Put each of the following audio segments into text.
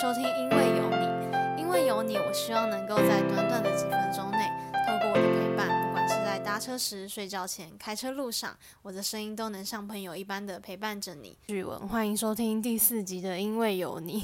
收听，因为有你，因为有你，我希望能够在短短的几分钟内，透过我的陪伴，不管是在搭车时、睡觉前、开车路上，我的声音都能像朋友一般的陪伴着你。语文，欢迎收听第四集的《因为有你》。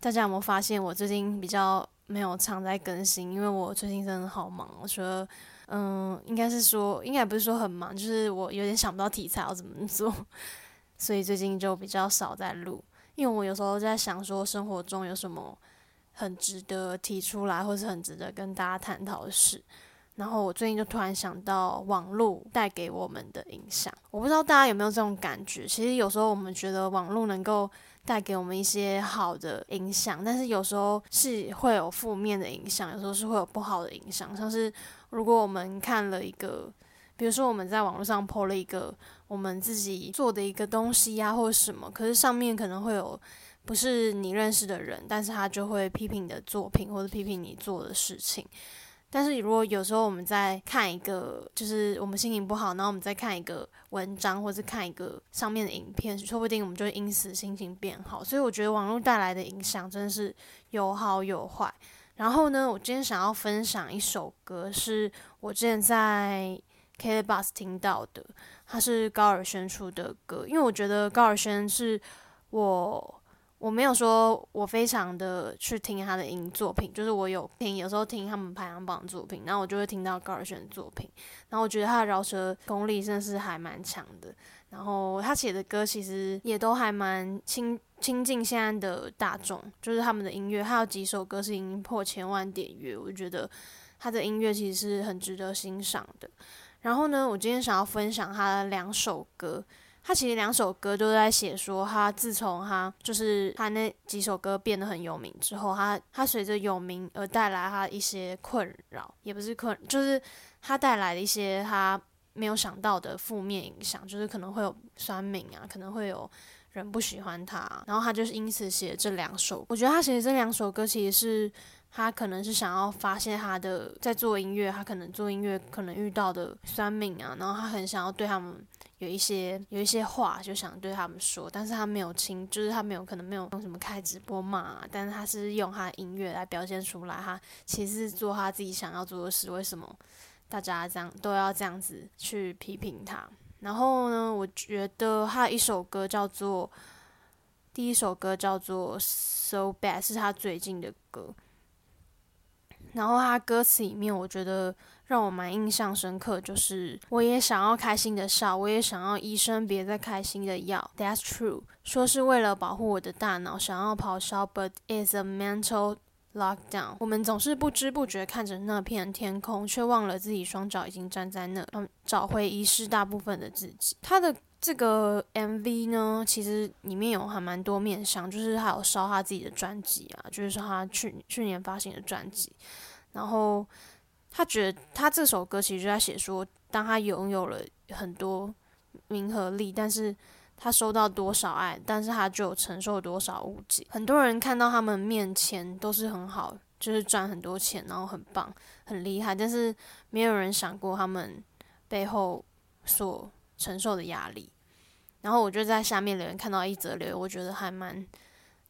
大家有没有发现我最近比较没有常在更新？因为我最近真的好忙，我觉得，嗯，应该是说，应该不是说很忙，就是我有点想不到题材要怎么做，所以最近就比较少在录。因为我有时候在想说，生活中有什么很值得提出来，或是很值得跟大家探讨的事。然后我最近就突然想到网络带给我们的影响，我不知道大家有没有这种感觉。其实有时候我们觉得网络能够带给我们一些好的影响，但是有时候是会有负面的影响，有时候是会有不好的影响。像是如果我们看了一个，比如说我们在网络上 po 了一个。我们自己做的一个东西呀，或者什么，可是上面可能会有不是你认识的人，但是他就会批评你的作品，或者批评你做的事情。但是如果有时候我们在看一个，就是我们心情不好，然后我们再看一个文章，或者看一个上面的影片，说不定我们就因此心情变好。所以我觉得网络带来的影响真的是有好有坏。然后呢，我今天想要分享一首歌，是我之前在 K Bus 听到的。他是高尔宣出的歌，因为我觉得高尔宣是我我没有说我非常的去听他的音作品，就是我有听，有时候听他们排行榜作品，然后我就会听到高尔宣的作品，然后我觉得他的饶舌功力真的是还蛮强的，然后他写的歌其实也都还蛮亲亲近现在的大众，就是他们的音乐，还有几首歌是已经破千万点阅，我觉得他的音乐其实是很值得欣赏的。然后呢，我今天想要分享他的两首歌。他其实两首歌都在写说，他自从他就是他那几首歌变得很有名之后，他他随着有名而带来他一些困扰，也不是困，就是他带来的一些他没有想到的负面影响，就是可能会有酸敏啊，可能会有人不喜欢他，然后他就是因此写这两首。我觉得他写的这两首歌其实是。他可能是想要发现他的在做音乐，他可能做音乐可能遇到的酸敏啊，然后他很想要对他们有一些有一些话，就想对他们说，但是他没有亲，就是他没有可能没有用什么开直播骂，但是他是用他的音乐来表现出来，他其实做他自己想要做的事。为什么大家这样都要这样子去批评他？然后呢，我觉得他一首歌叫做第一首歌叫做《So Bad》，是他最近的歌。然后他歌词里面，我觉得让我蛮印象深刻，就是我也想要开心的笑，我也想要医生别再开心的药。That's true，说是为了保护我的大脑，想要咆哮，But it's a mental lockdown。我们总是不知不觉看着那片天空，却忘了自己双脚已经站在那，找回遗失大部分的自己。他的这个 MV 呢，其实里面有还蛮多面向，就是他有烧他自己的专辑啊，就是说他去去年发行的专辑。然后他觉得他这首歌其实就在写说，当他拥有了很多名和利，但是他收到多少爱，但是他就承受多少误解。很多人看到他们面前都是很好，就是赚很多钱，然后很棒、很厉害，但是没有人想过他们背后所承受的压力。然后我就在下面留言看到一则留言，我觉得还蛮。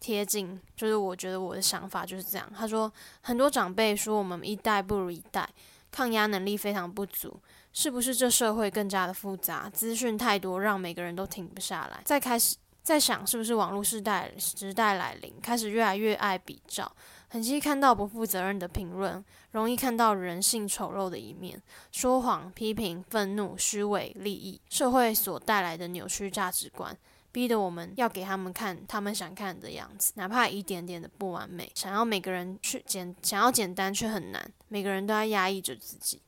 贴近，就是我觉得我的想法就是这样。他说，很多长辈说我们一代不如一代，抗压能力非常不足，是不是这社会更加的复杂，资讯太多，让每个人都停不下来？再开始在想，是不是网络时代时代来临，开始越来越爱比较，很容易看到不负责任的评论，容易看到人性丑陋的一面，说谎、批评、愤怒、虚伪、利益，社会所带来的扭曲价值观。逼得我们要给他们看他们想看的样子，哪怕一点点的不完美。想要每个人去简，想要简单却很难。每个人都在压抑着自己。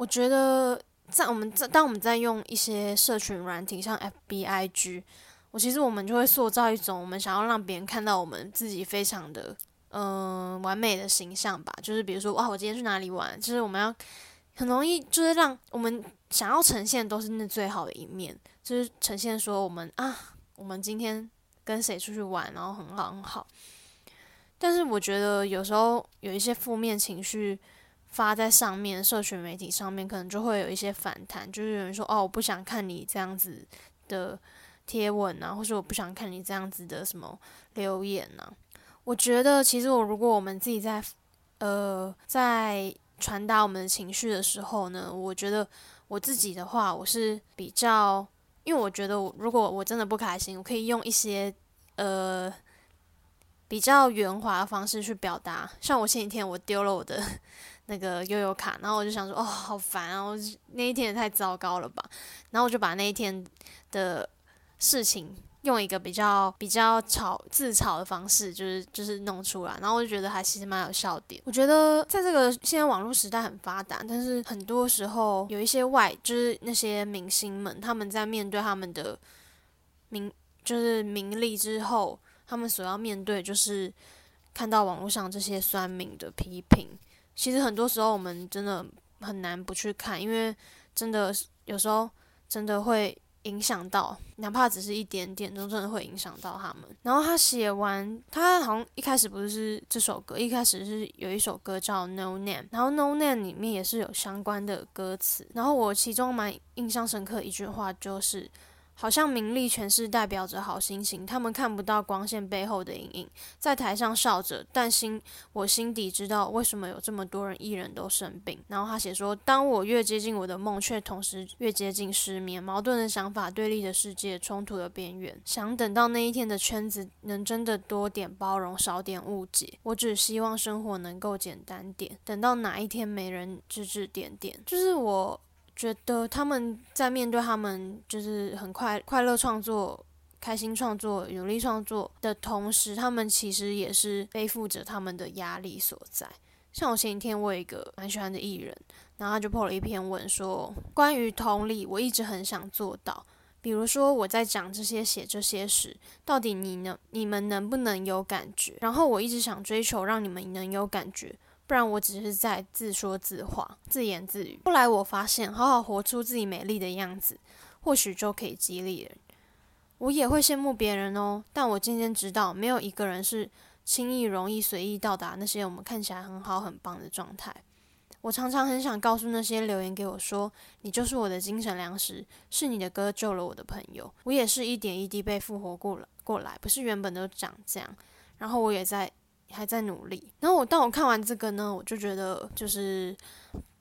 我觉得在我们在当我们在用一些社群软体，像 F B I G，我其实我们就会塑造一种我们想要让别人看到我们自己非常的嗯完美的形象吧。就是比如说哇，我今天去哪里玩？就是我们要很容易就是让我们想要呈现都是那最好的一面。就是呈现说我们啊，我们今天跟谁出去玩，然后很好很好。但是我觉得有时候有一些负面情绪发在上面，社群媒体上面，可能就会有一些反弹。就是有人说哦，我不想看你这样子的贴文啊，或是我不想看你这样子的什么留言啊。我觉得其实我如果我们自己在呃在传达我们的情绪的时候呢，我觉得我自己的话，我是比较，因为我觉得我如果我真的不开心，我可以用一些呃比较圆滑的方式去表达。像我前几天我丢了我的那个悠悠卡，然后我就想说，哦，好烦啊！我那一天也太糟糕了吧。然后我就把那一天的事情。用一个比较比较吵自嘲的方式，就是就是弄出来，然后我就觉得还其实蛮有笑点。我觉得在这个现在网络时代很发达，但是很多时候有一些外就是那些明星们，他们在面对他们的名就是名利之后，他们所要面对就是看到网络上这些酸民的批评。其实很多时候我们真的很难不去看，因为真的有时候真的会。影响到，哪怕只是一点点，都真的会影响到他们。然后他写完，他好像一开始不是这首歌，一开始是有一首歌叫《No Name》，然后《No Name》里面也是有相关的歌词。然后我其中蛮印象深刻一句话就是。好像名利全是代表着好心情，他们看不到光线背后的阴影，在台上笑着，但心我心底知道为什么有这么多人艺人都生病。然后他写说，当我越接近我的梦，却同时越接近失眠，矛盾的想法，对立的世界，冲突的边缘。想等到那一天的圈子能真的多点包容，少点误解。我只希望生活能够简单点。等到哪一天没人指指点点，就是我。觉得他们在面对他们就是很快快乐创作、开心创作、努力创作的同时，他们其实也是背负着他们的压力所在。像我前几天我有一个蛮喜欢的艺人，然后他就 po 了一篇文说，关于同理，我一直很想做到。比如说我在讲这些、写这些时，到底你能、你们能不能有感觉？然后我一直想追求让你们能有感觉。不然我只是在自说自话、自言自语。后来我发现，好好活出自己美丽的样子，或许就可以激励人。我也会羡慕别人哦，但我渐渐知道，没有一个人是轻易、容易、随意到达那些我们看起来很好、很棒的状态。我常常很想告诉那些留言给我说：“你就是我的精神粮食，是你的歌救了我的朋友。”我也是一点一滴被复活过了过来，不是原本都长这样。然后我也在。还在努力。然后我当我看完这个呢，我就觉得就是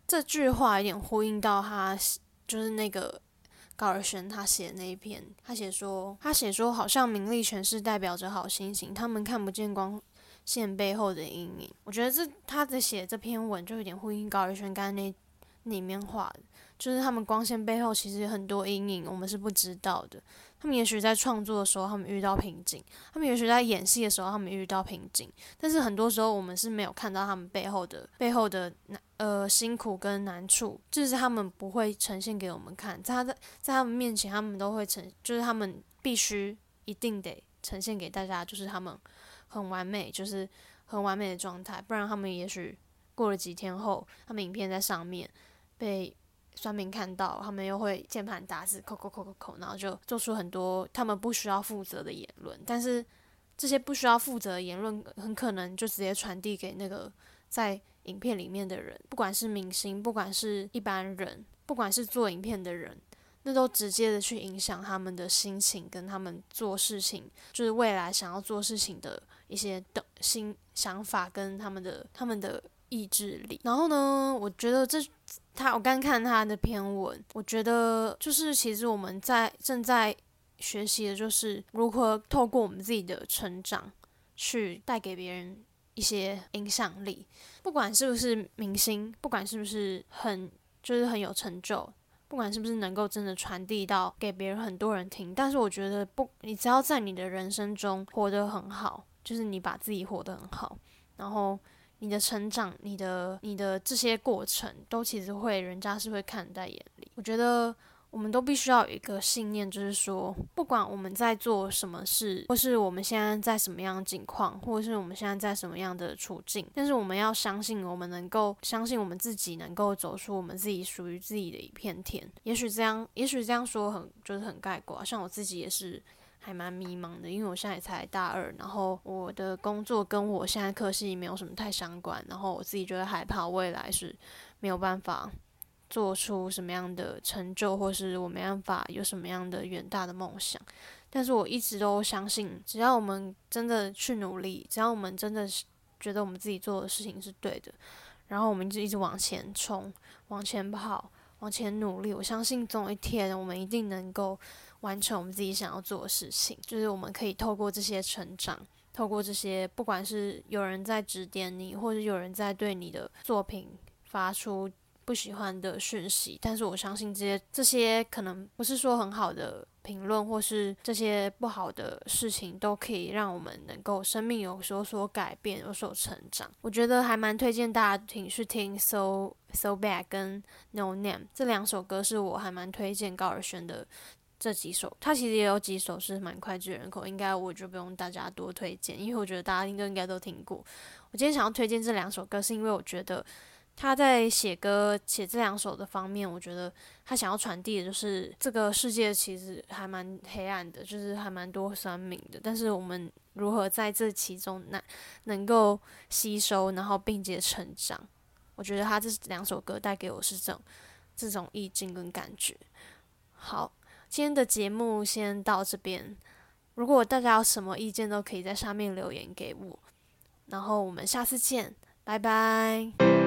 这句话有点呼应到他，就是那个高尔宣他写的那一篇，他写说，他写说好像名利全是代表着好心情，他们看不见光线背后的阴影。我觉得这他的写这篇文就有点呼应高尔宣刚才那里面话的，就是他们光线背后其实有很多阴影，我们是不知道的。他们也许在创作的时候，他们遇到瓶颈；他们也许在演戏的时候，他们遇到瓶颈。但是很多时候，我们是没有看到他们背后的背后的难呃辛苦跟难处，就是他们不会呈现给我们看。在他在在他们面前，他们都会呈，就是他们必须一定得呈现给大家，就是他们很完美，就是很完美的状态。不然，他们也许过了几天后，他们影片在上面被。专门看到，他们又会键盘打字，扣扣扣扣扣，然后就做出很多他们不需要负责的言论。但是这些不需要负责的言论，很可能就直接传递给那个在影片里面的人，不管是明星，不管是一般人，不管是做影片的人，那都直接的去影响他们的心情，跟他们做事情，就是未来想要做事情的一些的新想法，跟他们的他们的意志力。然后呢，我觉得这。他，我刚看他的篇文，我觉得就是其实我们在正在学习的，就是如何透过我们自己的成长，去带给别人一些影响力。不管是不是明星，不管是不是很就是很有成就，不管是不是能够真的传递到给别人很多人听，但是我觉得不，你只要在你的人生中活得很好，就是你把自己活得很好，然后。你的成长，你的你的这些过程，都其实会人家是会看在眼里。我觉得我们都必须要有一个信念，就是说，不管我们在做什么事，或是我们现在在什么样的境况，或是我们现在在什么样的处境，但是我们要相信，我们能够相信我们自己能够走出我们自己属于自己的一片天。也许这样，也许这样说很就是很概括，像我自己也是。还蛮迷茫的，因为我现在才大二，然后我的工作跟我现在科系没有什么太相关，然后我自己觉得害怕未来是没有办法做出什么样的成就，或是我没办法有什么样的远大的梦想。但是我一直都相信，只要我们真的去努力，只要我们真的是觉得我们自己做的事情是对的，然后我们就一直往前冲、往前跑、往前努力，我相信总有一天我们一定能够完成我们自己想要做的事情。就是我们可以透过这些成长。透过这些，不管是有人在指点你，或者有人在对你的作品发出不喜欢的讯息，但是我相信这些这些可能不是说很好的评论，或是这些不好的事情，都可以让我们能够生命有所所改变，有所成长。我觉得还蛮推荐大家听去听 So So Bad 跟 No Name 这两首歌，是我还蛮推荐高尔宣的。这几首，他其实也有几首是蛮脍炙人口，应该我就不用大家多推荐，因为我觉得大家应该应该都听过。我今天想要推荐这两首歌，是因为我觉得他在写歌写这两首的方面，我觉得他想要传递的就是这个世界其实还蛮黑暗的，就是还蛮多酸民的。但是我们如何在这其中能能够吸收，然后并且成长？我觉得他这两首歌带给我是这种这种意境跟感觉。好。今天的节目先到这边，如果大家有什么意见，都可以在上面留言给我。然后我们下次见，拜拜。